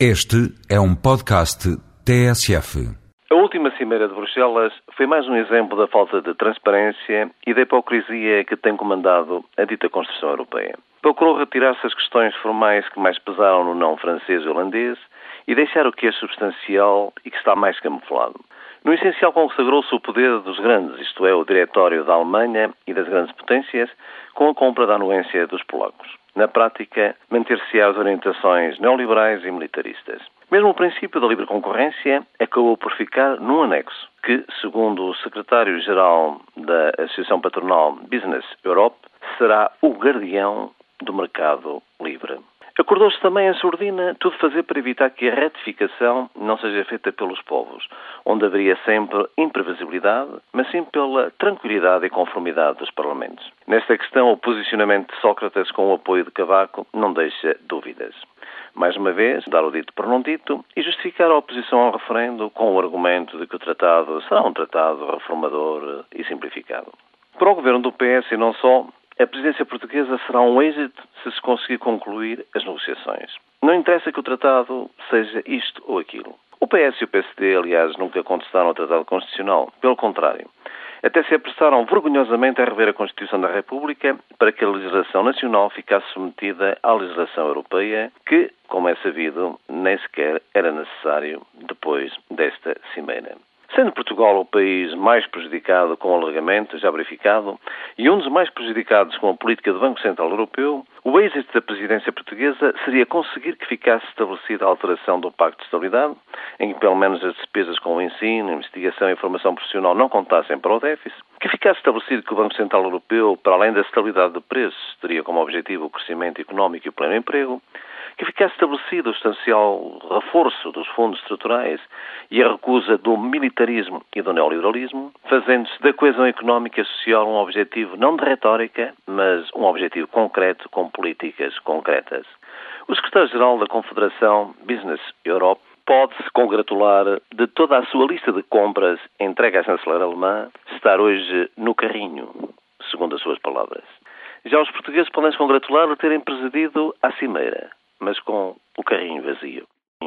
Este é um podcast TSF. A última Cimeira de Bruxelas foi mais um exemplo da falta de transparência e da hipocrisia que tem comandado a dita construção europeia. Procurou retirar-se as questões formais que mais pesaram no não francês e holandês e deixar o que é substancial e que está mais camuflado. No essencial consagrou-se o poder dos grandes, isto é, o diretório da Alemanha e das grandes potências, com a compra da anuência dos polacos na prática, manter-se as orientações neoliberais e militaristas. Mesmo o princípio da livre concorrência acabou por ficar num anexo, que, segundo o secretário-geral da Associação Patronal Business Europe, será o guardião do mercado livre. Acordou-se também a surdina tudo fazer para evitar que a retificação não seja feita pelos povos, onde haveria sempre imprevisibilidade, mas sim pela tranquilidade e conformidade dos parlamentos. Nesta questão, o posicionamento de Sócrates com o apoio de Cavaco não deixa dúvidas. Mais uma vez, dar o dito por não dito e justificar a oposição ao referendo com o argumento de que o tratado será um tratado reformador e simplificado. Para o governo do PS e não só, a presidência portuguesa será um êxito se se conseguir concluir as negociações. Não interessa que o tratado seja isto ou aquilo. O PS e o PSD, aliás, nunca contestaram o Tratado Constitucional. Pelo contrário, até se apressaram vergonhosamente a rever a Constituição da República para que a legislação nacional ficasse submetida à legislação europeia, que, como é sabido, nem sequer era necessário depois desta cimeira. Sendo Portugal o país mais prejudicado com o alargamento, já verificado, e um dos mais prejudicados com a política do Banco Central Europeu, o êxito da presidência portuguesa seria conseguir que ficasse estabelecida a alteração do Pacto de Estabilidade, em que pelo menos as despesas com o ensino, investigação e formação profissional não contassem para o déficit, que ficasse estabelecido que o Banco Central Europeu, para além da estabilidade de preços, teria como objetivo o crescimento económico e o pleno emprego, que ficasse estabelecido o substancial reforço dos fundos estruturais e a recusa do militarismo e do neoliberalismo, fazendo-se da coesão económica e social um objetivo não de retórica, mas um objetivo concreto com políticas concretas. O secretário-geral da Confederação Business Europe pode-se congratular de toda a sua lista de compras entregue à chanceler alemã estar hoje no carrinho, segundo as suas palavras. Já os portugueses podem se congratular de terem presidido a cimeira mas com o carrinho vazio.